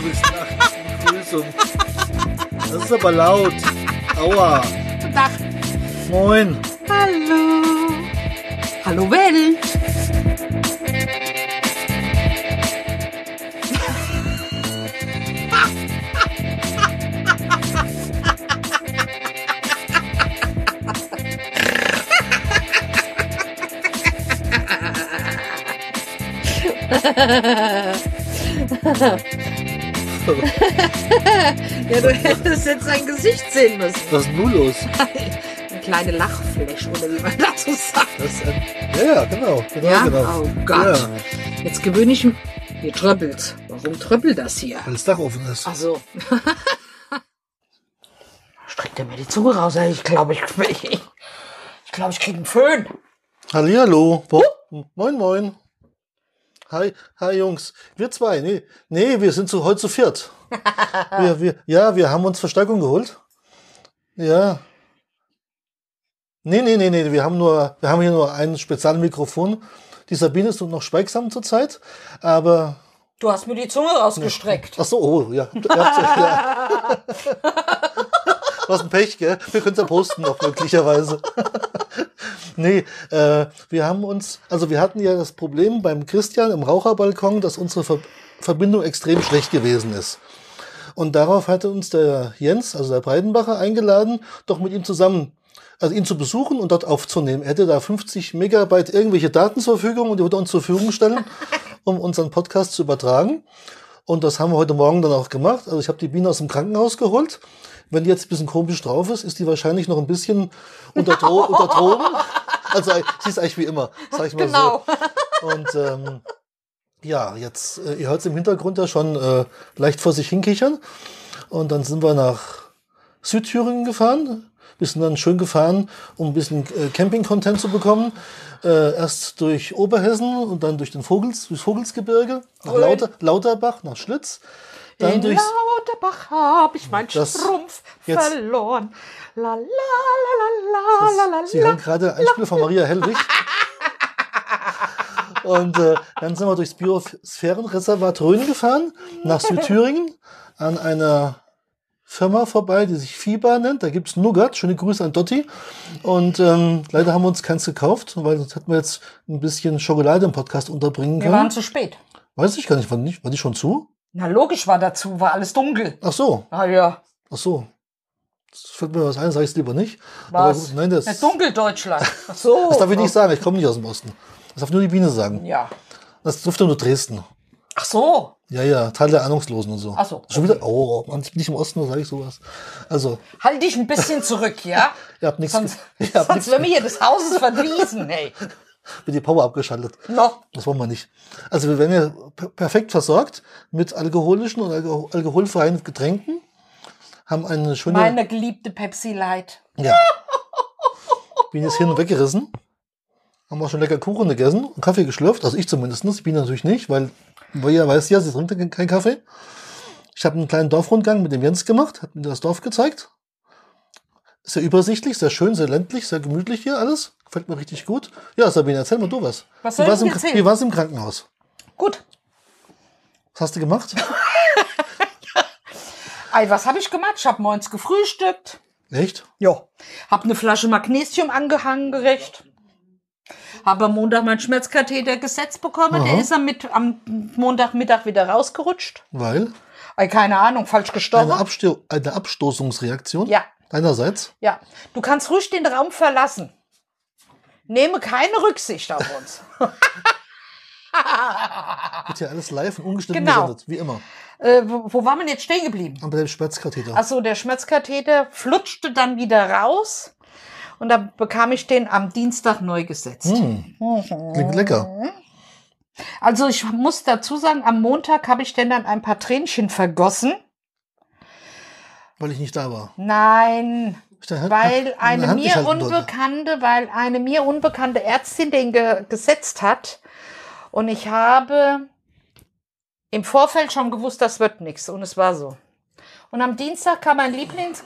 du bist nach Begrüßung. Das ist aber laut. Aua. Guten Tag. Moin. Hallo. Hallo Welt. ja, du hättest jetzt sein Gesicht sehen müssen. Was ist nun los? Eine kleine Lachfläche, oder wie man dazu sagt. Das ein, ja, genau. genau, Ja? genau. Oh Gott. Ja, Jetzt gewöhne ich mich. Hier tröppelt. Warum tröppelt das hier? weil das Dach offen ist. Ach so. Streckt er mir die Zunge raus? Ich glaube, ich, ich, ich, glaube, ich kriege einen Föhn. Hallihallo. Moin, moin. Hi, hi Jungs. Wir zwei. Nee, nee wir sind zu, heute zu viert. wir, wir, ja, wir haben uns Verstärkung geholt. Ja. Nee, nee, nee, nee, wir haben nur, wir haben hier nur ein Spezialmikrofon. Die Sabine ist noch schweigsam zurzeit, aber Du hast mir die Zunge rausgestreckt. Ach so, oh, ja. Ja. Was ein Pech, gell? Wir können es ja posten noch möglicherweise. nee, äh, wir haben uns, also wir hatten ja das Problem beim Christian im Raucherbalkon, dass unsere Ver Verbindung extrem schlecht gewesen ist. Und darauf hatte uns der Jens, also der Breidenbacher, eingeladen, doch mit ihm zusammen, also ihn zu besuchen und dort aufzunehmen. Er hätte da 50 Megabyte irgendwelche Daten zur Verfügung und die würde uns zur Verfügung stellen, um unseren Podcast zu übertragen. Und das haben wir heute Morgen dann auch gemacht. Also ich habe die Biene aus dem Krankenhaus geholt. Wenn die jetzt ein bisschen komisch drauf ist, ist die wahrscheinlich noch ein bisschen unter, Dro unter Drogen. Also sie ist eigentlich wie immer, sag ich mal Genau. so. Und ähm, ja, jetzt, äh, ihr hört im Hintergrund ja schon äh, leicht vor sich hinkichern. Und dann sind wir nach Südthüringen gefahren. Wir sind dann schön gefahren, um ein bisschen äh, Camping-Content zu bekommen. Äh, erst durch Oberhessen und dann durch den Vogels, durchs Vogelsgebirge, nach. Lauter, Lauterbach, nach Schlitz. Dann In durchs, Lauterbach hab ich mein Das- Strumpf jetzt- verloren. La la la la la Sie hören gerade ein Spiel von Maria Hellwig. Und äh, dann sind wir durchs Biosphärenreservat Rhön gefahren, nach Südthüringen, an einer Firma vorbei, die sich FIBA nennt. Da gibt's Nougat. Schöne Grüße an Dotti. Und ähm, leider haben wir uns keins gekauft, weil sonst hätten wir jetzt ein bisschen Schokolade im Podcast unterbringen Wir waren können. zu spät. Weiß ich gar nicht, war, nicht, war die schon zu? Na, logisch war dazu, war alles dunkel. Ach so, Ah ja. ach so. Das fällt mir was ein, sag ich lieber nicht. Was? Aber nein, das, Ja, Dunkeldeutschland. Ach so. das darf ich nicht sagen. Ich komme nicht aus dem Osten. Das darf nur die Biene sagen. Ja. Das durfte nur Dresden. Ach so. Ja, ja, Teil der Ahnungslosen und so. Ach so, Schon wieder, oh, ich bin nicht im Osten, da sage ich sowas. Also, Halt dich ein bisschen zurück, ja? ihr habt nichts, Sonst, sonst werden wir hier des Hauses verwiesen, hey. Mit die Power abgeschaltet. Noch. Das wollen wir nicht. Also, wir werden ja per- perfekt versorgt mit alkoholischen und alko alkoholfreien Getränken. Haben eine schöne, Meine geliebte Pepsi Light. ja. Bin jetzt hin und weggerissen. Haben auch schon lecker Kuchen gegessen und Kaffee geschlürft. Also ich zumindest. Ich bin natürlich nicht, weil, weil ihr weiß ja, sie trinkt ja keinen Kaffee. Ich habe einen kleinen Dorfrundgang mit dem Jens gemacht, hat mir das Dorf gezeigt. Sehr übersichtlich, sehr schön, sehr ländlich, sehr gemütlich hier alles. Gefällt mir richtig gut. Ja, Sabine, erzähl mal du was. Was soll wie war's ich im, erzählen? Wie war's im Krankenhaus? Gut. Was hast du gemacht? Ei, was habe ich gemacht? Ich habe morgens gefrühstückt. Echt? Ja. Hab eine Flasche Magnesium angehangen gerecht. Habe am Montag meinen Schmerzkatheter gesetzt bekommen. Der ist am, mit, am Montagmittag wieder rausgerutscht. Weil? Ei, keine Ahnung, falsch gestorben. Eine, Absto eine Abstoßungsreaktion? Ja. Deinerseits? Ja. Du kannst ruhig den Raum verlassen. Nehme keine Rücksicht auf uns. Wird ja alles live und ungeschnitten Genau. gesendet, wie immer. äh, wo, wo war man jetzt stehen geblieben? Aber der Schmerzkatheter. Also der Schmerzkatheter flutschte dann wieder raus. Und da bekam ich den am Dienstag neu gesetzt. Klingt lecker. Also ich muss dazu sagen, am Montag habe ich denn dann ein paar Tränchen vergossen. Weil ich nicht da war. Nein, Ich da Hand- weil eine mir durfte. unbekannte, weil eine mir unbekannte Ärztin den ge gesetzt hat. Und ich habe im Vorfeld schon gewusst, das wird nichts. Und es war so. Und am Dienstag kam mein Lieblings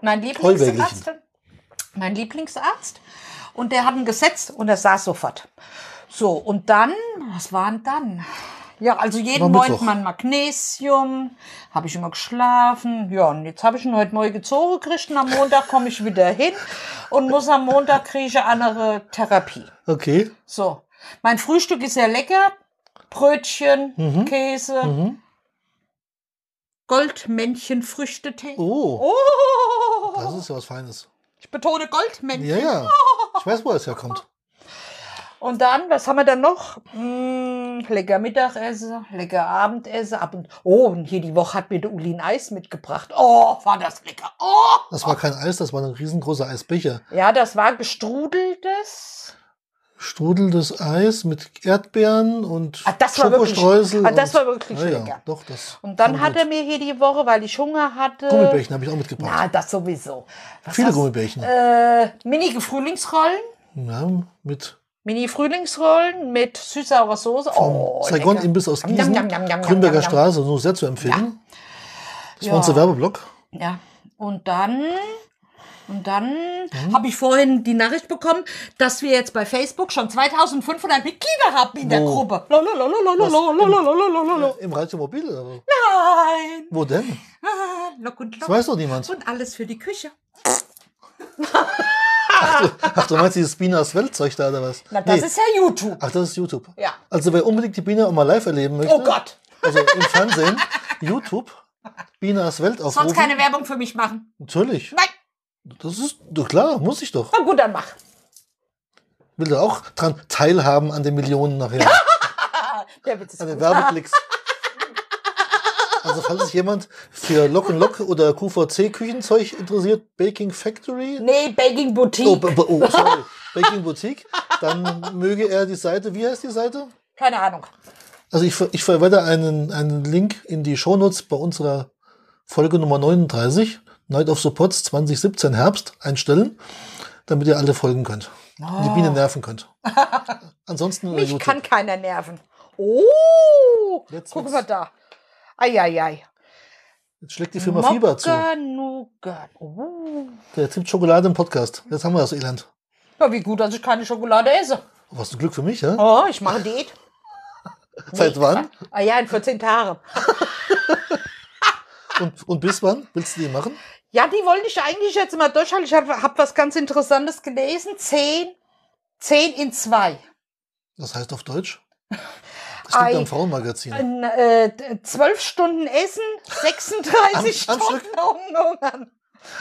mein Lieblingsarzt, mein Lieblingsarzt, und der hat ihn gesetzt und er saß sofort. So, und dann, was war denn dann? Ja, also jeden Morgen mein Magnesium, habe ich immer geschlafen. Ja, und jetzt habe ich ihn heute Morgen gezogen gekriegt und am Montag komme ich wieder hin und muss am Montag kriege ich eine andere Therapie. Okay. So, mein Frühstück ist sehr lecker. Brötchen, Mhm. Käse, Goldmännchen-Früchtetee. Oh, Oh, das ist ja was Feines. ich betone Goldmännchen. Ja, ja. Ich weiß, wo es herkommt. Und dann, was haben wir dann noch? Mm, lecker Mittagessen, lecker Abendessen. Ab und, oh, und hier die Woche hat mir der Uli ein Eis mitgebracht. Oh, war das lecker. Oh! Das war kein Eis, das war ein riesengroßer Eisbecher. Ja, das war gestrudeltes. Strudeltes Eis mit Erdbeeren und Ah, das war wirklich- Schokostreusel. ah, das und- war wirklich ja, ja, lecker. Doch, das. Und dann hat gut. er mir hier die Woche, weil ich Hunger hatte. Gummibärchen habe ich auch mitgebracht. Na, das sowieso. Was Viele hast- Gummibärchen. Äh, Mini-Frühlingsrollen. Ja, mit Mini-Frühlingsrollen mit süß-saurer Soße. Oh, Saigon lecker. Imbiss aus Gießen. yum, Grünberger. Straße, nur sehr zu empfehlen. Das Ja. war unser Werbeblock. Ja, und dann, und dann Mhm. habe ich vorhin die Nachricht bekommen, dass wir jetzt bei Facebook schon 2500 Mitglieder haben in der Wo? Gruppe. Lalalalalalalalalala. Im Radio Mobil oder wo? Nein. Wo denn? Ah, Lock und Das Lock. weiß doch niemand. Und alles für die Küche. Ach, du meinst dieses Bieners Weltzeug da oder was? Na, das Nee. ist ja YouTube. Ach, das ist YouTube. Ja. Also wer unbedingt die Biene auch mal live erleben möchte. Oh Gott. Also im Fernsehen, YouTube, Bieners Welt Sonst aufrufen. keine Werbung für mich machen. Natürlich. Nein. Das ist doch klar, muss ich doch. Na gut, dann mach. Will da auch dran teilhaben an den Millionen nachher. Der Witz ist an den. Werbeklicks. Also falls sich jemand für Lock Lock oder QVC Küchenzeug interessiert, Baking Factory. Nee, Baking Boutique. Oh, oh sorry. Baking Boutique. Dann möge er die Seite, wie heißt die Seite? Keine Ahnung. Also ich, ich verwende einen, einen Link in die Shownotes bei unserer Folge Nummer 39, Night of Supports 2017 Herbst, einstellen, damit ihr alle folgen könnt. Und die Biene nerven könnt. Ansonsten über Mich YouTube. kann keiner nerven. Oh, Jetzt gucken wir da. Eieiei. Jetzt schlägt die Firma Fieber zu. Nougat. Oh. Der tippt Schokolade im Podcast. Jetzt haben wir das Elend. Ja, wie gut, dass ich keine Schokolade esse. Was ein Glück für mich, ja? Oh, ich mache Diät. Seit wann? Ah ja, in 14 Tagen. Und, und bis wann willst du die machen? Ja, die wollte ich eigentlich jetzt mal durchhalten. Ich habe hab was ganz Interessantes gelesen. 10, 10 in 2. Das heißt auf Deutsch? Das Ei. am Frauenmagazin. Ein, äh, 12 Stunden Essen, 36 Am- Stunden hungern.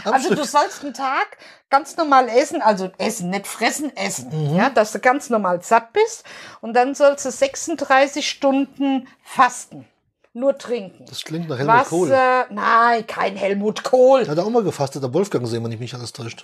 Also Stück. du sollst einen Tag ganz normal essen, also essen, nicht fressen, essen, Mhm. ja, dass du ganz normal satt bist und dann sollst du 36 Stunden fasten, nur trinken. Das klingt nach Helmut Kohl. Wasser, nein, kein Helmut Kohl. Der hat auch mal gefastet, der Wolfgang sehen, wenn ich mich alles täuscht.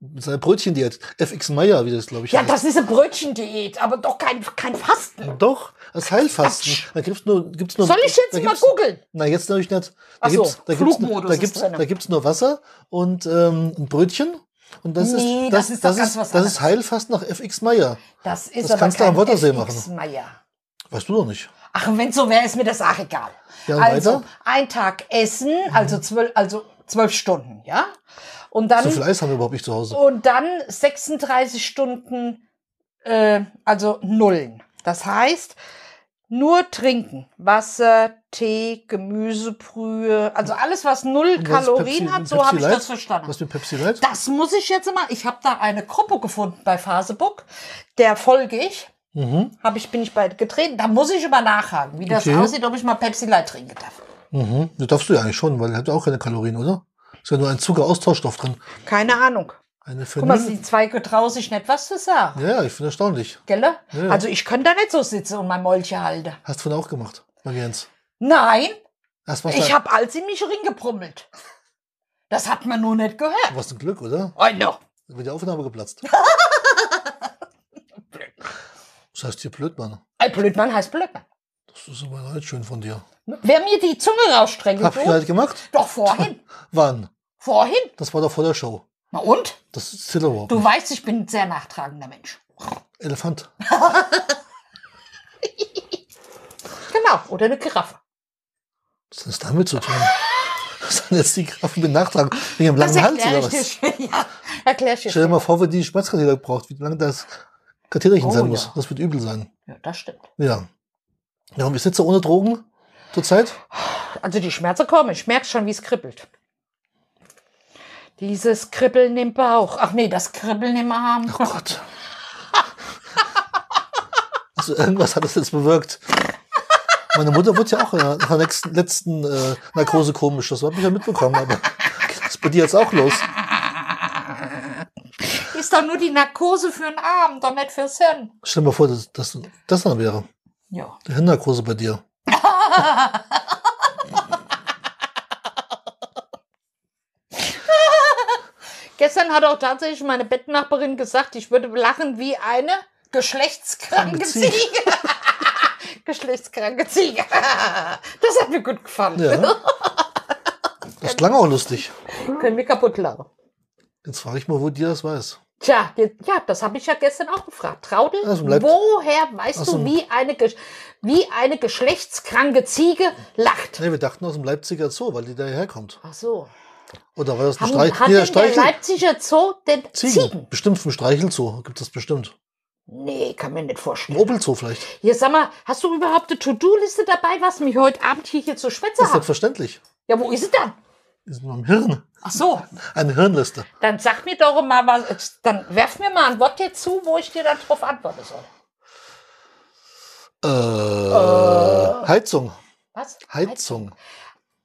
Mit seiner Brötchendiät. FX Meyer, wie das glaube ich Ja, heißt. das ist eine Brötchendiät, aber doch kein, kein Fasten. Doch, das Heilfasten. Da gibt's nur, gibt's nur. Soll ich jetzt mal gibt's- googeln? Na, jetzt natürlich nicht. Da Ach so, gibt's, gibt's, Flugmodus da ist gibt's, da gibt's nur Wasser und ähm, ein Brötchen. Und das Nee, ist, das das, ist das, ist, das ist anderes. Heilfasten nach FX Meyer. Das ist Das aber kannst du am Wörthersee machen. Meier. Weißt du doch nicht. Ach, wenn so wäre, ist mir das auch egal. Ja, also, weiter? Ein Tag essen, also zwölf, also zwölf Stunden, ja? Und dann, So viel Eis haben wir überhaupt nicht zu Hause. und dann 36 Stunden, äh, also Nullen. Das heißt, nur trinken. Wasser, Tee, Gemüsebrühe, also alles, was null Kalorien Pepsi- hat, so habe ich das verstanden. Was mit Pepsi Light? Das muss ich jetzt mal. Ich habe da eine Gruppe gefunden bei Facebook. Der folge ich. Mhm. Hab ich, bin ich bei getreten. Da muss ich immer nachhaken, wie das Okay. aussieht, ob ich mal Pepsi Light trinken darf. Mhm. Das darfst du ja eigentlich schon, weil er hat ja auch keine Kalorien, oder? Ist ja nur ein Zuckeraustauschstoff drin. Keine Ahnung. Eine Guck mal, die zwei getrauen sich nicht was zu sagen. Ja, ich finde erstaunlich. Gell? Ja. Also ich könnte da nicht so sitzen und mein Mäulchen halten. Hast du vorhin auch gemacht, bei Jens. Nein, was ich habe alles in mich ringebrummelt. Das hat man nur nicht gehört. was ein Glück, oder? Oh no. Da wird die Aufnahme geplatzt. Das heißt hier Blödmann. Ein Blödmann heißt Blödmann. Das ist aber nicht schön von dir. Wer mir die Zunge rausstreckt, Hab ich halt gemacht? Doch vorhin. Wann? Vorhin. Das war doch vor der Show. Na und? Das ist Ziller überhaupt Du weißt, ich bin ein sehr nachtragender Mensch. Elefant. Genau. Oder eine Giraffe. Was hat das damit zu tun? Was sind jetzt die Grafen mit Nachtragen? Wegen dem langen Hals oder was? Ja, erklär ich dir. Stell dir mal vor, wenn die Schmerzkatheter braucht, wie lange das Katheterchen Oh, sein muss. ja. Das wird übel sein. Ja, das stimmt. Ja. Ja, und wie sitzt du ohne Drogen zurzeit? Also die Schmerzen kommen. Ich merke schon, wie es kribbelt. Dieses Kribbeln im Bauch. Ach nee, das Kribbeln im Arm. Oh Gott. Also irgendwas hat das jetzt bewirkt. Meine Mutter wurde ja auch nach der nächsten, letzten äh, Narkose komisch. Das habe ich ja mitbekommen. Aber was ist bei dir jetzt auch los? Ist doch nur die Narkose für den Arm, doch nicht fürs Hirn. Stell dir mal vor, dass das, das dann wäre. Ja. Die Hirnnarkose bei dir. Gestern hat auch tatsächlich meine Bettnachbarin gesagt, ich würde lachen wie eine geschlechtskranke Kranke Ziege. Ziege. geschlechtskranke Ziege. Das hat mir gut gefallen. Ja. Das klang auch lustig. Können wir kaputt lachen. Jetzt frage ich mal, wo dir das weiß. Tja, ja, das habe ich ja gestern auch gefragt. Traudel, Leib- woher weißt du, wie eine, wie eine geschlechtskranke Ziege lacht? Nee, wir dachten aus dem Leipziger Zoo, weil die daher kommt. Ach so. Oder war das ein Streich? hat nee, der? Leipziger Zoo denn Ziegen. Ziegen? Bestimmt vom Streichelzoo gibt es bestimmt. Nee, kann mir nicht vorstellen. Opelzoo vielleicht. Hier, sag mal, hast du überhaupt eine To-Do-Liste dabei, was mich heute Abend hier, hier zur Schwätze Das ist hat? selbstverständlich. Ja, wo ist sie dann? Die sind im Hirn. Ach so, Eine Hirnliste. dann sag mir doch mal was, dann werf mir mal ein Wort dir zu, wo ich dir dann drauf antworten soll. Äh, Heizung. Was? Heizung.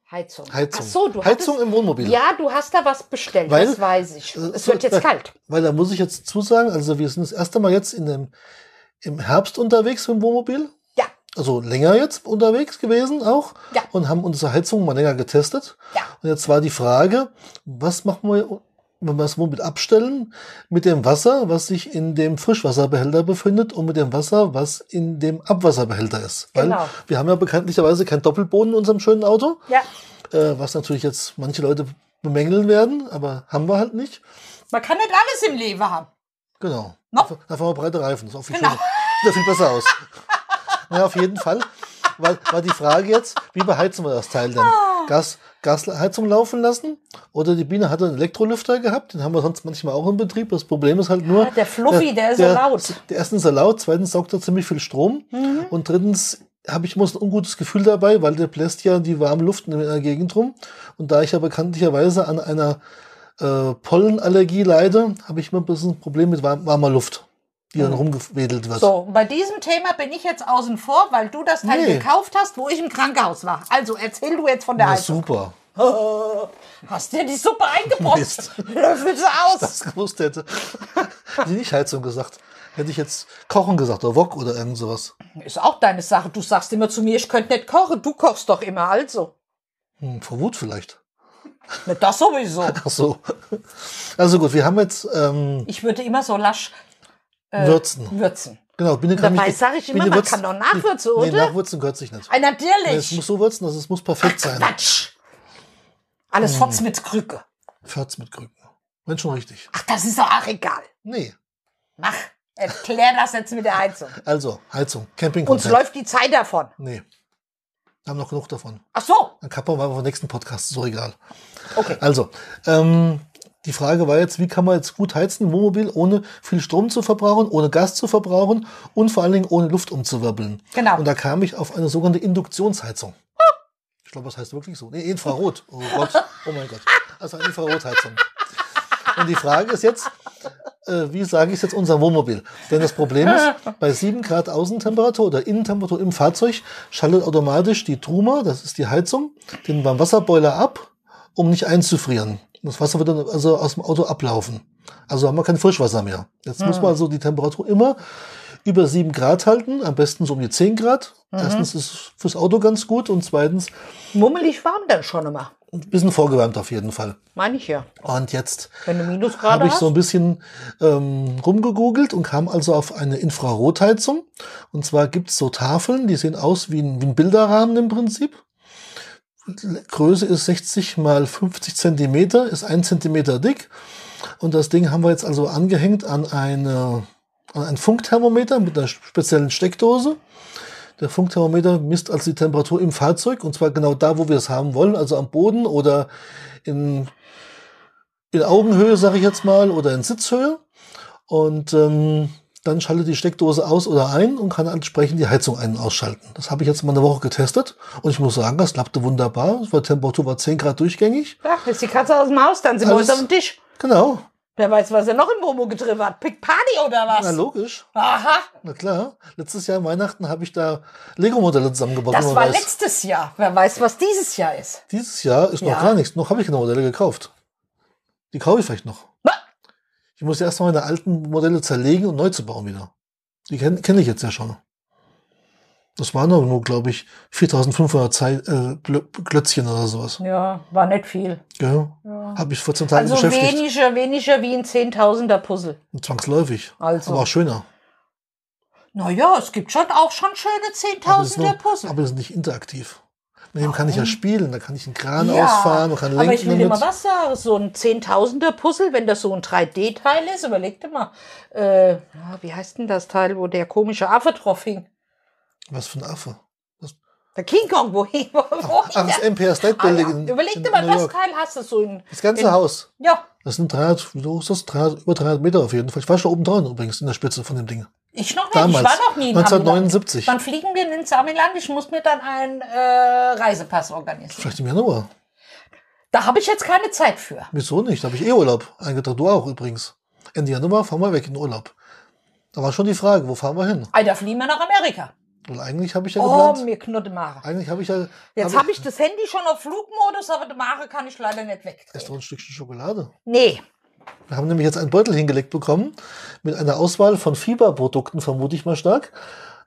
Heizung. Heizung. Ach so, du Heizung hattest, im Wohnmobil. Ja, du hast da was bestellt, Weil, das weiß ich. äh, es wird jetzt weil- kalt. Weil da muss ich jetzt zusagen, also wir sind das erste Mal jetzt in dem, im Herbst unterwegs dem Wohnmobil. Also länger jetzt unterwegs gewesen auch. Ja. Und haben unsere Heizung mal länger getestet. ja. Und jetzt war die Frage, was machen wir, wenn wir das Wohnmobil abstellen, mit dem Wasser, was sich in dem Frischwasserbehälter befindet und mit dem Wasser, was in dem Abwasserbehälter ist. Weil Genau. wir haben ja bekanntlicherweise kein Doppelboden in unserem schönen Auto, Ja, äh, was natürlich jetzt manche Leute bemängeln werden, aber haben wir halt nicht. man kann nicht alles im Leben haben. Genau. No. Dafür haben wir breite Reifen. Das ist auch viel Genau. Sieht ja viel besser aus. ja, auf jeden Fall. War, war die Frage jetzt, wie beheizen wir das Teil denn? Ah. Gas, Gasheizung laufen lassen? Oder die Biene hatte einen Elektrolüfter gehabt, den haben wir sonst manchmal auch in Betrieb. Das Problem ist halt nur. Ja, der Fluffy, der ist so laut. Der erstens ist er laut, zweitens saugt er ziemlich viel Strom. Mhm. Und drittens habe ich muss ein ungutes Gefühl dabei, weil der bläst ja die warme Luft in der Gegend rum. Und da ich ja bekanntlicherweise an einer äh, Pollenallergie leide, habe ich immer ein bisschen ein Problem mit warm, warmer Luft, die dann rumgewedelt wird. Mhm. So, bei diesem Thema bin ich jetzt außen vor, weil du das Teil Nee. gekauft hast, wo ich im Krankenhaus war. Also erzähl du jetzt von der Na, Heizung. super. Hast dir die Suppe eingebrockt? Löffel sie aus. Das gewusst hätte. Hätte ich nicht Heizung gesagt. Hätte ich jetzt Kochen gesagt oder Wok oder irgend sowas. Ist auch deine Sache. Du sagst immer zu mir, ich könnte nicht kochen. Du kochst doch immer, also. Hm, vor Wut vielleicht. Nicht das sowieso. Ach so. Also gut, wir haben jetzt ähm, Ich würde immer so lasch äh, Würzen. würzen. Genau, Biene kann Dabei nicht- sag ich immer, Biene man kann doch nachwürzen, Nee, oder? nachwürzen gehört sich nicht. Äh, Nee, Es natürlich. muss so würzen, dass es muss perfekt sein. Quatsch. Hm. Alles Fotz mit Krücke. Fährt's mit Krücken. Wenn schon richtig. Ach, das ist doch auch egal. Nee. Mach. Erklär das jetzt mit der Heizung. Also, Heizung, Uns Campingkonzept. läuft die Zeit davon. Nee. Wir haben noch genug davon. Ach so. Dann kappen wir mal vom nächsten Podcast, so egal. Okay. Also, ähm, die Frage war jetzt, wie kann man jetzt gut heizen im Wohnmobil, ohne viel Strom zu verbrauchen, ohne Gas zu verbrauchen und vor allen Dingen ohne Luft umzuwirbeln. Genau. Und da kam ich auf eine sogenannte Induktionsheizung. Ich glaube, das heißt wirklich so. Nee, Infrarot. Oh Gott, oh mein Gott. Also eine Infrarotheizung. Und die Frage ist jetzt, äh, wie sage ich es jetzt unserem Wohnmobil? Denn das Problem ist, bei 7 Grad Außentemperatur oder Innentemperatur im Fahrzeug schaltet automatisch die Truma, das ist die Heizung, den beim Wasserboiler ab, um nicht einzufrieren. Das Wasser wird dann also aus dem Auto ablaufen. Also haben wir kein Frischwasser mehr. Jetzt muss man also die Temperatur immer über 7 Grad halten, am besten so um die 10 Grad. Erstens ist es fürs Auto ganz gut und zweitens Mummelig warm dann schon immer. ein bisschen vorgewärmt auf jeden Fall. Meine ich ja. Und jetzt habe ich so ein bisschen ähm, rumgegoogelt und kam also auf eine Infrarotheizung. Und zwar gibt's so Tafeln, die sehen aus wie ein, wie ein Bilderrahmen im Prinzip. Größe ist 60 mal 50 Zentimeter, ist ein Zentimeter dick. Und das Ding haben wir jetzt also angehängt an, eine, an ein Funkthermometer mit einer speziellen Steckdose. Der Funkthermometer misst also die Temperatur im Fahrzeug und zwar genau da, wo wir es haben wollen, also am Boden oder in, in Augenhöhe, sage ich jetzt mal, oder in Sitzhöhe. Und ähm, dann schaltet die Steckdose aus oder ein und kann entsprechend die Heizung ein- und ausschalten. Das habe ich jetzt mal eine Woche getestet und ich muss sagen, das klappte wunderbar. Es war Temperatur war 10 Grad durchgängig. Ja, jetzt die Katze aus dem Haus, dann sind wir uns auf dem Tisch. Genau. Wer weiß, was er noch im Momo getrieben hat. Pick Party oder was? Na logisch. Aha, Na klar. Letztes Jahr Weihnachten habe ich da Lego-Modelle zusammengebaut. das war weiß. letztes Jahr. Wer weiß, was dieses Jahr ist. Dieses Jahr ist noch Ja. gar nichts. Noch habe ich keine Modelle gekauft. Die kaufe ich vielleicht noch. Na, Ich muss erst mal meine alten Modelle zerlegen und neu zu bauen wieder. Die kenne kenn ich jetzt ja schon. Das waren aber nur, glaube ich, 4500 Zei äh, Klötzchen oder sowas. Ja, war nicht viel. Ja. Ja. Habe ich 14 Tage Also beschäftigt. weniger, weniger wie ein Zehntausender Puzzle. Zwangsläufig. Also. Aber auch schöner. Naja, es gibt schon auch schon schöne Zehntausender Puzzle. aber das ist nicht interaktiv. Mit dem kann ich ja spielen. Da kann ich einen Kran Ja, ausfahren und kann lenken aber ich will dir mal was sagen. So ein Zehntausender Puzzle, wenn das so ein 3D-Teil ist, überleg dir mal. Äh, ja, wie heißt denn das Teil, wo der komische Affe drauf hing? Was für ein Affe. Der King Kong, wo hing? Wo Ach, hing das? Empire State Ah, Building ja. in, Überleg dir mal, York. Teil hast du so in. Das ganze in, Haus. Ja, Das sind 300, wie hoch ist das? 300, über 300 Meter auf jeden Fall. Ich war schon oben dran übrigens in der Spitze von dem Ding. Ich noch nicht. Damals. Ich war noch nie in Amiland. 1979. Wann fliegen wir denn ins Amiland? Ich muss mir dann einen äh, Reisepass organisieren. Vielleicht im Januar. Da habe ich jetzt keine Zeit für. Wieso nicht? Da habe ich eh Urlaub eingetragen. Du auch übrigens. Ende Januar fahren wir weg in Urlaub. Da war schon die Frage, wo fahren wir hin? Alter, fliegen wir nach Amerika. Weil eigentlich habe ich ja Oh, geplant. mir knutte Mare. Eigentlich habe ich ja. Jetzt habe ich das Handy schon auf Flugmodus, aber die Mare kann ich leider nicht Ist wegdrehen. doch ein Stückchen Schokolade. Nee. Wir haben nämlich jetzt einen Beutel hingelegt bekommen mit einer Auswahl von Fieberprodukten, vermute ich mal stark,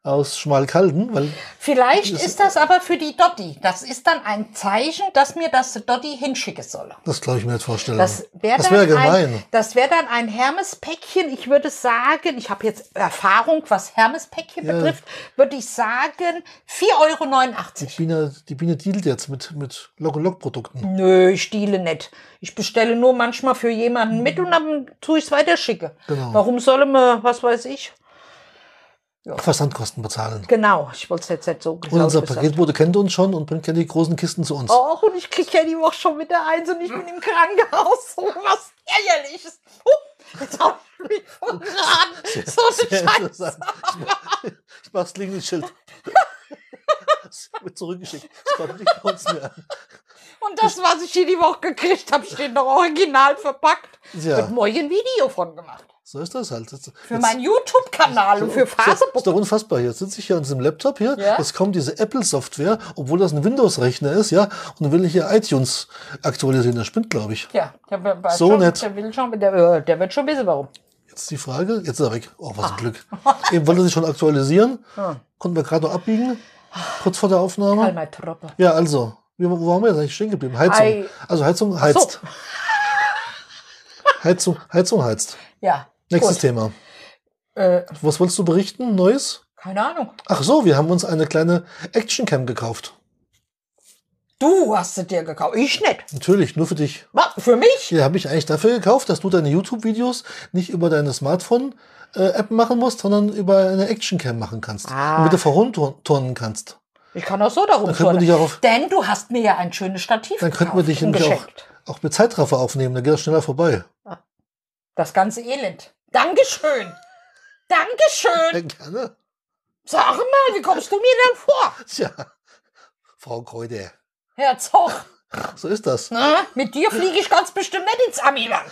aus Schmalkalden, weil Vielleicht Das- ist das aber für die Dotti. Das ist dann ein Zeichen, dass mir das Dotti hinschicken soll. das glaube ich mir nicht vorstellen. Das wäre wäre gemein. ein, das wär dann ein Hermes-Päckchen. Ich würde sagen, ich habe jetzt Erfahrung, was Hermes-Päckchen Ja. betrifft, würde ich sagen 4,89 Euro. Biene, die Biene dealt jetzt mit, mit Lock-and-Lock-Produkten. Nö, ich stiele nicht. Ich bestelle nur manchmal für jemanden mit und dann tue ich es weiter schicke. Genau. Warum soll man, was weiß ich? Versandkosten bezahlen. Genau, ich wollte es jetzt nicht so Und genau unser gesagt. Paketbote kennt uns schon und bringt ja die großen Kisten zu uns. Och, und ich kriege ja die Woche schon wieder eins und ich bin im Krankenhaus. So was ärgerliches. Uh, jetzt hab ich mich verraten. So eine Scheiße. Ich, mach, ich mach's Klingelschild. Es wird zurückgeschickt. Es kommt nicht bei uns mehr an. Und das, was ich hier die Woche gekriegt habe, steht noch original verpackt. Ja. Wird morgen ein Video von gemacht. So ist das halt. Jetzt, Für meinen YouTube-Kanal und für ist Facebook. doch unfassbar. Jetzt sitze ich hier an diesem Laptop hier. Ja. Jetzt kommt diese Apple-Software, obwohl das ein Windows-Rechner ist, ja. Und dann will ich hier iTunes aktualisieren. Das spinnt, glaube ich. Ja, der, weiß So schon, nett. Der, will schon, der, äh, der wird schon wissen, warum. Jetzt die Frage. Jetzt ist er weg. Oh, was ein Ah. Glück. Eben wollte sich schon aktualisieren. Konnten wir gerade noch abbiegen. Kurz vor der Aufnahme. Kalmar Troppe. Ja, also. Wie, wo waren wir jetzt eigentlich stehen geblieben? Heizung. Ei. Also Heizung heizt. Heizung, Heizung heizt. Ja. Nächstes gut. Thema. Äh, Was wolltest du berichten? Neues? keine Ahnung. Ach so, wir haben uns eine kleine Actioncam gekauft. Du hast es dir gekauft. Ich nicht. Natürlich, nur für dich. Was? Für mich? Die habe ich eigentlich dafür gekauft, dass du deine YouTube-Videos nicht über deine Smartphone-App machen musst, sondern über eine Actioncam machen kannst. Ah. Und mit der kannst. Ich kann auch so darum Dann dich auch Denn du hast mir ja ein schönes Stativ dann könnten wir dich nämlich auch, auch mit Zeitraffer aufnehmen, dann geht das schneller vorbei. Das ganze Elend. Dankeschön. Dankeschön. Ja, gerne. Sag mal, wie kommst du mir denn vor? Tja, Frau Kreude. Herr Zoch, So ist das. na, mit dir fliege ich ganz bestimmt nicht ins Amiland.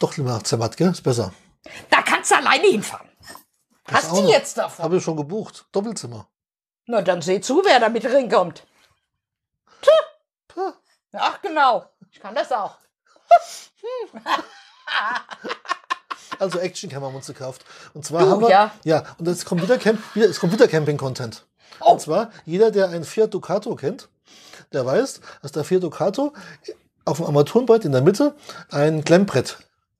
Doch lieber Zermatt, gell? Ist besser. Da kannst du alleine hinfahren. Das Hast du jetzt davon? Habe ich schon gebucht. Doppelzimmer. Na, dann seh zu, wer da mit reinkommt. Puh. Ach, genau. Ich kann das auch. Also Actioncam haben wir uns gekauft. Und zwar Du, haben wir, ja. ja, und jetzt kommt wieder, Camp, wieder, es kommt wieder Camping-Content. Oh. Und zwar, jeder, der einen Fiat Ducato kennt, der weiß, dass der Fiat Ducato auf dem Armaturenbrett in der Mitte ein Klemmbrett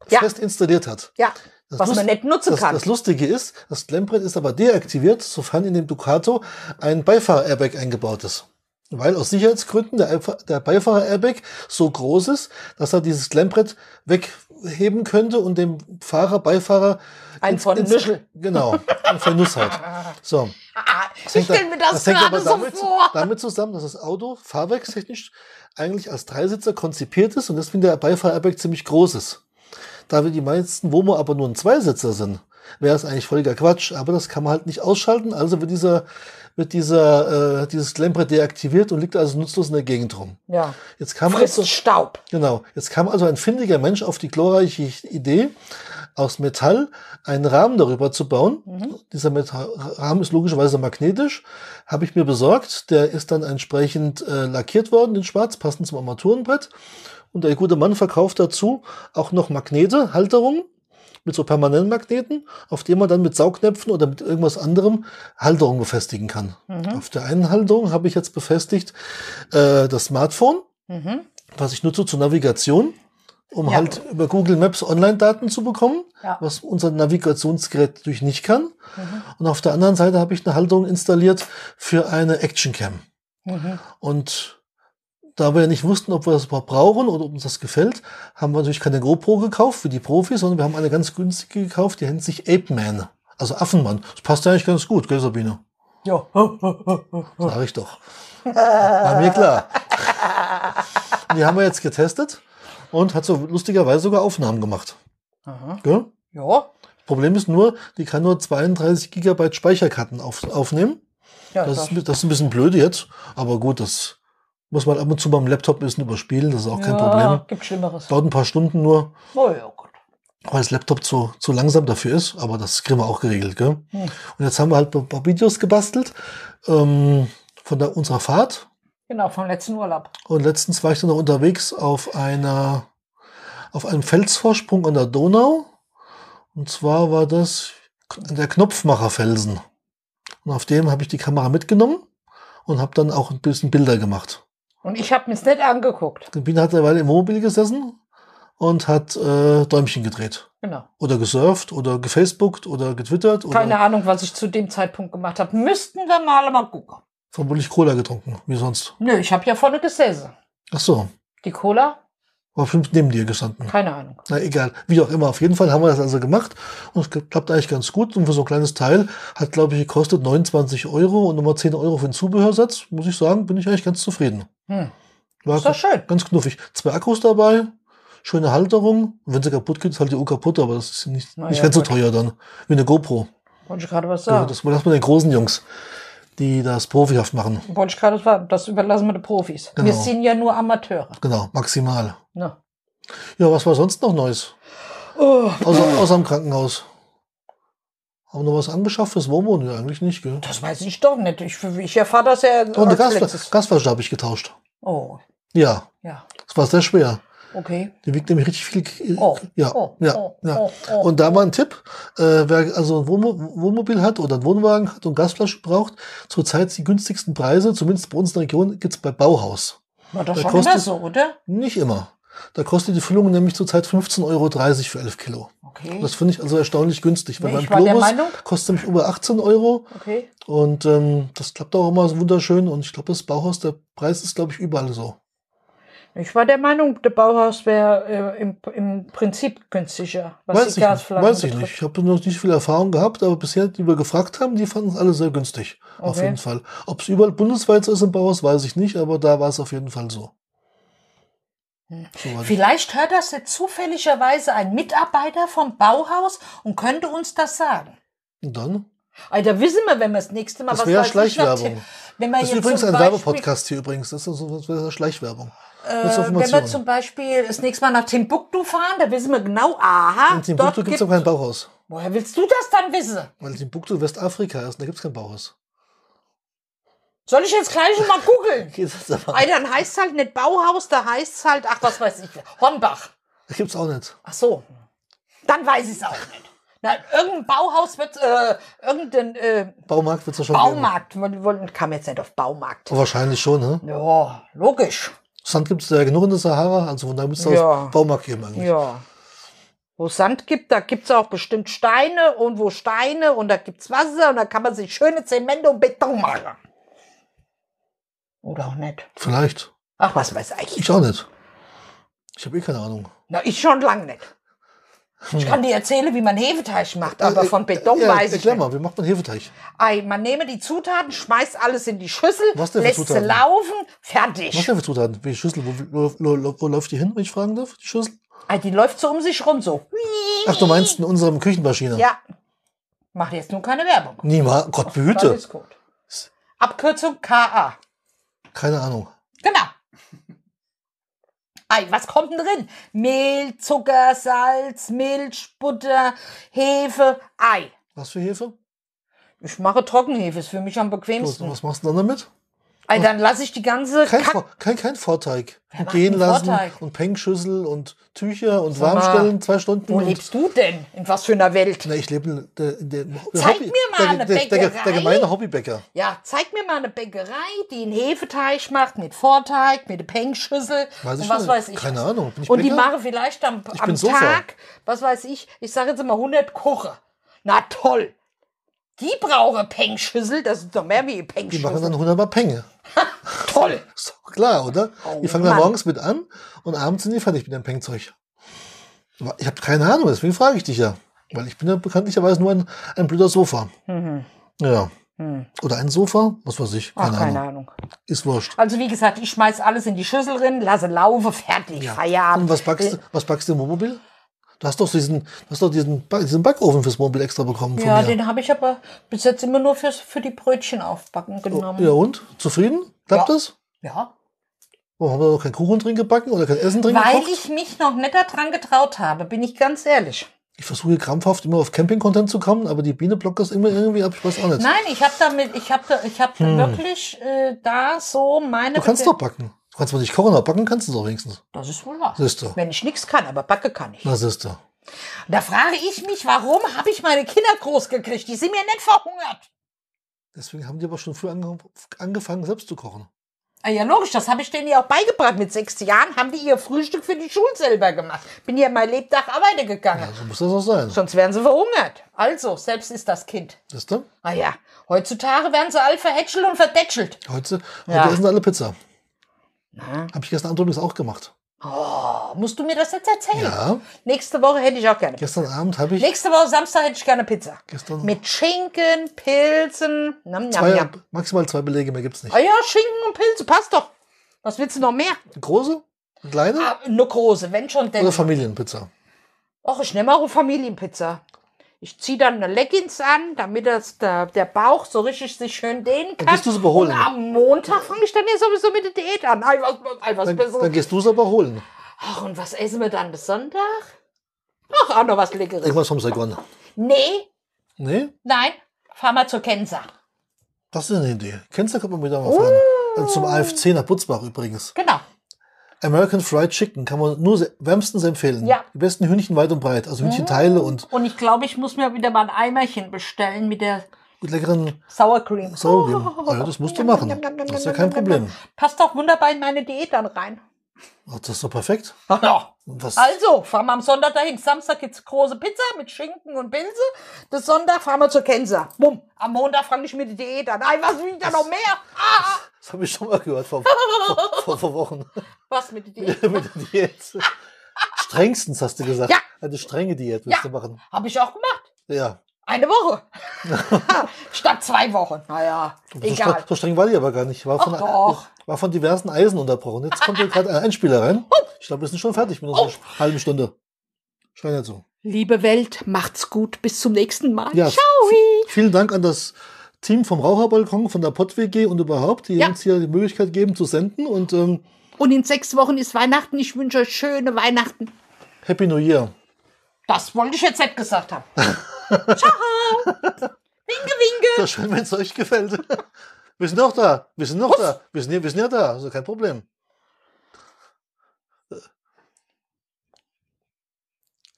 Ja. fest installiert hat. Ja, Das was man Lust- nicht nutzen das, kann. Das Lustige ist, das Klemmbrett ist aber deaktiviert, sofern in dem Ducato ein Beifahrer-Airbag eingebaut ist. Weil aus Sicherheitsgründen der, der Beifahrer-Airbag so groß ist, dass er dieses Klemmbrett wegheben könnte und dem Fahrer, Beifahrer Ein von Nüschel. Genau, ein Vernuss hat. So. Ah, Das ich hängt, stelle mir das, das gerade so damit, vor. damit zusammen, dass das Auto fahrwerkstechnisch eigentlich als Dreisitzer konzipiert ist und deswegen der Beifahrer-Airbag ziemlich groß ist. Da wir die meisten Womo aber nur ein Zweisitzer sind, wäre es eigentlich völliger Quatsch. Aber das kann man halt nicht ausschalten. Also wird dieser, wird dieser, äh, dieses Klemmbrett deaktiviert und liegt also nutzlos in der Gegend rum. Ja. Jetzt kam Frisst also, Staub. genau, jetzt kam also ein findiger Mensch auf die glorreiche Idee, aus Metall einen Rahmen darüber zu bauen. Dieser Metall Rahmen ist logischerweise magnetisch. Habe ich mir besorgt. Der ist dann entsprechend äh, lackiert worden in schwarz, passend zum Armaturenbrett. Und der gute Mann verkauft dazu auch noch Magnete, Halterungen mit so Permanentmagneten, auf dem man dann mit Saugnäpfen oder mit irgendwas anderem Halterungen befestigen kann. Auf der einen Halterung habe ich jetzt befestigt äh, das Smartphone, Mhm. was ich nutze zur Navigation, um Ja. halt über Google Maps Online-Daten zu bekommen, Ja. was unser Navigationsgerät natürlich nicht kann. Und auf der anderen Seite habe ich eine Halterung installiert für eine Actioncam. Mhm. Und da wir ja nicht wussten, ob wir das überhaupt brauchen oder ob uns das gefällt, haben wir natürlich keine GoPro gekauft für die Profis, sondern wir haben eine ganz günstige gekauft, die nennt sich Ape Man. Also Affenmann. Das passt ja eigentlich ganz gut, gell, Sabine? Ja. Sag ich doch. War mir klar. Die haben wir jetzt getestet und hat so lustigerweise sogar Aufnahmen gemacht. Aha. Gell? Ja. Problem ist nur, die kann nur 32 Gigabyte Speicherkarten auf, aufnehmen. Ja, Das das, ist, das ist ein bisschen blöd jetzt, aber gut, das muss man ab und zu beim Laptop ein bisschen überspielen, das ist auch kein ja, Problem. Gibt Schlimmeres. Dauert ein paar Stunden nur, Oh ja, gut. weil das Laptop zu, zu langsam dafür ist, aber das kriegen wir auch geregelt. Gell? Hm. Und jetzt haben wir halt ein paar Videos gebastelt ähm, von der, unserer Fahrt. Genau, vom letzten Urlaub. Und letztens war ich dann noch unterwegs auf einer, auf einem Felsvorsprung an der Donau. Und zwar war das der Knopfmacherfelsen. Und auf dem habe ich die Kamera mitgenommen und habe dann auch ein bisschen Bilder gemacht. Und ich habe mir's nicht angeguckt. Die Biene hat derweil im Wohnmobil gesessen und hat äh, Däumchen gedreht. Genau. Oder gesurft oder gefacebookt oder getwittert oder Keine Ahnung, was ich zu dem Zeitpunkt gemacht habe. Müssten wir mal mal gucken. Vermutlich Cola getrunken, wie sonst. Nö, ich habe ja vorne gesessen. Ach so, Die Cola? war bestimmt neben dir gestanden. Keine Ahnung. Na egal, wie auch immer. Auf jeden Fall haben wir das also gemacht und es klappt eigentlich ganz gut. Und für so ein kleines Teil hat, glaube ich, gekostet 29 Euro und nochmal 10 Euro für den Zubehörsatz. Muss ich sagen, bin ich eigentlich ganz zufrieden. Hm. War Ist doch schön. ganz knuffig. Zwei Akkus dabei, schöne Halterung. Wenn sie kaputt geht, ist halt die Uhr kaputt, aber das ist nicht, Na nicht ja, ganz so teuer dann. Wie eine GoPro. Wollte ich gerade was Ja, sagen. das lassen wir den großen Jungs, die das profihaft machen. Wollte ich gerade sagen. Das überlassen wir den Profis. Wir Genau. sind ja nur Amateure. Genau, maximal. Ne? Ja, was war sonst noch Neues? Oh, Außer, außer im Krankenhaus. Haben wir noch was angeschafft fürs? Nee, eigentlich nicht, gell? das weiß ich doch nicht. Ich, ich erfahre das ja Oh, eine. Gasflasche habe ich getauscht. Oh, Ja, ja. das war sehr schwer. Okay. Die wiegt nämlich richtig viel. Oh, ja, oh, ja, oh, ja. oh, oh. Und da mal ein Tipp, äh, wer also ein Wohnmo Wohnmobil hat oder einen Wohnwagen hat und Gasflasche braucht, zurzeit die günstigsten Preise, zumindest bei uns in der Region, gibt's bei Bauhaus. War doch da schon immer so, oder? Nicht immer. Da kostet die Füllung nämlich zurzeit 15,30 Euro für 11 Kilo. Okay. Das finde ich also erstaunlich günstig. Weil Nee, beim ich war der Globus Meinung- kostet nämlich über 18 Euro Okay. und ähm, das klappt auch immer so wunderschön. Und ich glaube, das Bauhaus, der Preis ist, glaube ich, überall so. Ich war der Meinung, der Bauhaus wäre äh, im, im Prinzip günstiger, was weiß die ich nicht. Weiß ich betrifft. nicht. Ich habe noch nicht viel Erfahrung gehabt, aber bisher, die wir gefragt haben, die fanden es alle sehr günstig. Auf Okay. jeden Fall. Ob es überall bundesweit so ist im Bauhaus, weiß ich nicht, aber da war es auf jeden Fall so. Hm. so war Vielleicht hört das jetzt zufälligerweise ein Mitarbeiter vom Bauhaus und könnte uns das sagen. Und dann? Alter, wissen wir, wenn wir das nächste Mal Das was wäre ich, Schleichwerbung. Wenn wir Das ist übrigens ein Werbepodcast hier übrigens. Das ist so das wäre Schleichwerbung. Äh, wenn wir zum Beispiel das nächste Mal nach Timbuktu fahren, da wissen wir genau, aha, In Timbuktu gibt es auch kein Bauhaus. woher willst du das dann wissen? Weil Timbuktu Westafrika ist, und da gibt es kein Bauhaus. Soll ich jetzt gleich mal googeln? Das. Alter, dann heißt halt nicht Bauhaus, da heißt es halt, ach, was weiß ich, Hornbach. Da gibt es auch nicht. Ach so, dann weiß ich es auch nicht. Na, irgendein Bauhaus wird, äh, irgendein äh, Baumarkt wird es ja schon geben. Baumarkt, wir wollten- kam jetzt nicht auf Baumarkt. Oh, wahrscheinlich schon, ne? Ja, logisch. Sand gibt es ja genug in der Sahara, also von daher müsste es Ja. Baumarkt geben eigentlich. Ja. Wo es Sand gibt, da gibt es auch bestimmt Steine und wo Steine und da gibt es Wasser und da kann man sich schöne Zemente und Beton machen. Oder auch nicht. Vielleicht. Ach, was weiß ich. Ich auch nicht. Ich habe eh keine Ahnung. Na, ich schon lange nicht. Ich kann dir erzählen, wie man Hefeteig macht, aber Äh, von Beton ja, weiß ich Erklär nicht. mal, wie macht man Hefeteig? Ei, man nehme die Zutaten, schmeißt alles in die Schüssel, Was denn für lässt sie Zutaten? laufen, Was fertig. denn für Zutaten? Wie Schüssel? Wo, wo, wo, wo läuft die hin, wenn ich fragen darf? Die Schüssel? Ah, Die läuft so um sich rum, so. Ach, du meinst in unserem Küchenmaschine? Ja. Mach jetzt nur keine Werbung. Niemals. Gott behüte. Abkürzung KA. Keine Ahnung. Genau. Ei, was kommt denn drin? Mehl, Zucker, Salz, Milch, Butter, Hefe, Ei. Was für Hefe? Ich mache Trockenhefe, ist für mich am Was, bequemsten. was machst du dann damit? Ei, dann lasse ich die ganze Kein, Kack kein, kein Vorteig. Gehen lassen Vorteig? und Pengschüssel und Tücher und warmstellen, zwei Stunden. Wo lebst du denn? In was für einer Welt? Na, ich lebe in der, der, der Zeig mir mal der, eine der, der, der, Bäckerei. gemeine Hobbybäcker. Ja, zeig mir mal eine Bäckerei, die einen Hefeteig macht mit Vorteig, mit Pengschüssel Weiß und was nicht. weiß ich. Keine was. Ahnung. Und die Bäcker? machen vielleicht am, am. Tag, was weiß ich, ich sage jetzt mal 100 Koche. Na toll. Die brauchen Pengschüssel, das ist doch mehr wie Die machen Pengschüssel. dann 100 Mal Penge. Toll. Ist doch klar, oder? Oh, die fangen Mann. morgens mit an und abends sind die fertig mit dem Pengzeug. Ich habe keine Ahnung, deswegen frage ich dich ja. Weil ich bin ja bekanntlicherweise nur ein, ein blöder Sofa. Ja. Oder ein Sofa, was weiß ich, Mhm. Ach, keine, keine Ahnung. Ahnung. Ist wurscht. Also wie gesagt, ich schmeiß alles in die Schüssel drin, lasse laufen, fertig, Feierabend. Und was backst, du- was backst du im Wohnmobil? Du hast doch diesen, hast doch diesen, diesen Backofen fürs Wohnmobil extra bekommen von Ja, mir. den habe ich aber bis jetzt immer nur fürs, für die Brötchen aufbacken genommen. ja und? Zufrieden? Klappt Ja. das? ja. Oh, haben wir noch keinen Kuchen drin gebacken oder kein Essen drin Weil gekocht? ich mich noch nicht daran getraut habe, bin ich ganz ehrlich. Ich versuche krampfhaft immer auf Camping-Content zu kommen, aber die Biene blockt das immer irgendwie ab, ich weiß auch nicht. Nein, ich habe damit, ich habe, ich habe wirklich äh, da so meine. Hm. du kannst doch backen. Du kannst mal nicht kochen, aber backen kannst du doch wenigstens. Das ist wohl wahr. Siehst du. Wenn ich nichts kann, aber backe kann ich. Na, siehst du. Da frage ich mich, warum habe ich meine Kinder groß gekriegt? Die sind mir nicht verhungert. Deswegen haben die aber schon früh ange angefangen, selbst zu kochen. Ah ja, logisch, das habe ich denen ja auch beigebracht. Mit sechs Jahren haben die ihr Frühstück für die Schule selber gemacht. Bin ja mein Lebtag arbeiten gegangen. Ja, so muss das auch sein. Sonst wären sie verhungert. Also, selbst ist das Kind. Siehst du? Ah ja, heutzutage werden sie all verhätschelt und verdätschelt. Heute, Ja. heute essen alle Pizza. Habe ich gestern Abend übrigens auch gemacht. Oh, musst du mir das jetzt erzählen? Ja. Nächste Woche hätte ich auch gerne. Gestern Abend habe ich Nächste Woche Samstag hätte ich gerne Pizza. gestern Mit Schinken, Pilzen. Nam, nam, zwei, nam. maximal zwei Belege, mehr gibt's nicht. Ah ja, Schinken und Pilze, passt doch. Was willst du noch mehr? Eine große? Eine kleine? Ah, nur große, wenn schon denn. Oder Familienpizza? Och, ich nehme auch eine Familienpizza. Ich ziehe dann eine Leggings an, damit das der, der Bauch so richtig sich schön dehnen kann. gehst du's überholen. Und am Montag fange ich dann ja sowieso mit der Diät an. Ei, was, ei, was Dann, dann gehst du es aber holen. Ach, und was essen wir dann bis Sonntag? Ach, auch noch was Leckeres. Irgendwas vom Saigon. Nee, Nee? nein, fahr mal zur Kensa. Das ist eine Idee. Du, kann man wieder mal fahren. Also zum AFC nach Butzbach übrigens. Genau. American Fried Chicken kann man nur wärmstens empfehlen. Ja. Die besten Hühnchen weit und breit. Also Hühnchenteile und Und ich glaube, ich muss mir wieder mal ein Eimerchen bestellen mit der mit leckeren Sour Cream. Sour Cream. Ah ja, das musst du machen. Das ist ja kein Problem. Passt doch wunderbar in meine Diät dann rein. Ach, das ist doch perfekt. Ja. Was, Also, fahren wir am Sonntag dahin. Samstag gibt's große Pizza mit Schinken und Pilze. Das Sonntag fahren wir zur Kensa. Bumm. Am Montag fange ich mit der Diät an. Ei, was will ich da noch mehr? Ah, das habe ich schon mal gehört vor, vor, vor, vor Wochen. was mit der Diät? mit der Diät. Strengstens hast du gesagt. Ja. Eine strenge Diät willst Ja. du machen. Habe ich auch gemacht. Ja. Eine Woche. Statt zwei Wochen. Naja, So, egal. stre- so streng war die aber gar nicht. War von, Ach doch. War von diversen Eisen unterbrochen. Jetzt kommt hier gerade ein Einspieler rein. Ich glaube, wir sind schon fertig mit unserer Oh. halben Stunde. Scheint nicht so. Liebe Welt, macht's gut. Bis zum nächsten Mal. Ja, Ciao. Vielen Dank an das Team vom Raucherbalkon, von der Pott-WG und überhaupt, die Ja. uns hier die Möglichkeit geben zu senden. Und ähm, Und in sechs Wochen ist Weihnachten. Ich wünsche euch schöne Weihnachten. Happy New Year. Das wollte ich jetzt nicht gesagt haben. Ciao. Winke, winke. So schön, wenn es euch gefällt. Wir sind auch da. Wir sind noch da. Wir sind, ja- wir sind ja da. Also kein Problem.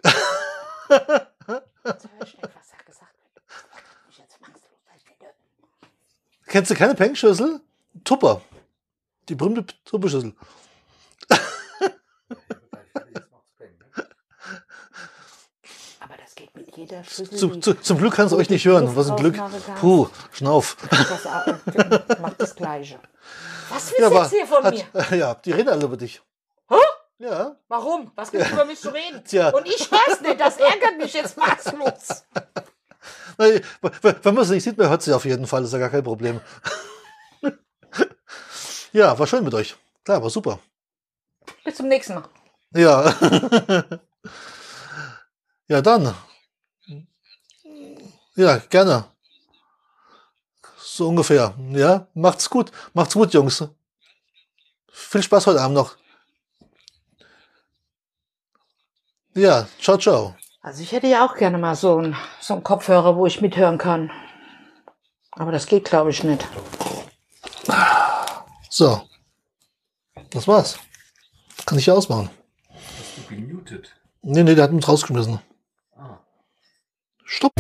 Kennst du keine Pengschüssel? Tupper. Die berühmte Tupperschüssel. Aber das geht mit jeder Schüssel. Zu, zu, zum Glück kannst du euch nicht hören. Was ein Glück. Puh, Schnauf. Das macht das Gleiche. Was willst du aber jetzt hier von hat- mir? Ja, die reden alle über dich. Hä? Ja. Warum? Was willst du über mich zu reden? Tja. Und ich weiß nicht, das ärgert mich jetzt maßlos. Na, Wenn man es nicht sieht, man hört sie auf jeden Fall. ist ja gar kein Problem. ja, war schön mit euch. Klar, war super. Bis zum nächsten Mal. Ja. ja, dann. Ja, gerne. So ungefähr. Ja, macht's gut. Macht's gut, Jungs. Viel Spaß heute Abend noch. Ja, ciao, ciao. Also ich hätte ja auch gerne mal so einen, so einen Kopfhörer, wo ich mithören kann. Aber das geht, glaube ich, nicht. So. Das war's. Kann ich ja ausmachen. Hast du gemutet? Nee, nee, der hat mich rausgeschmissen. Ah. Stopp.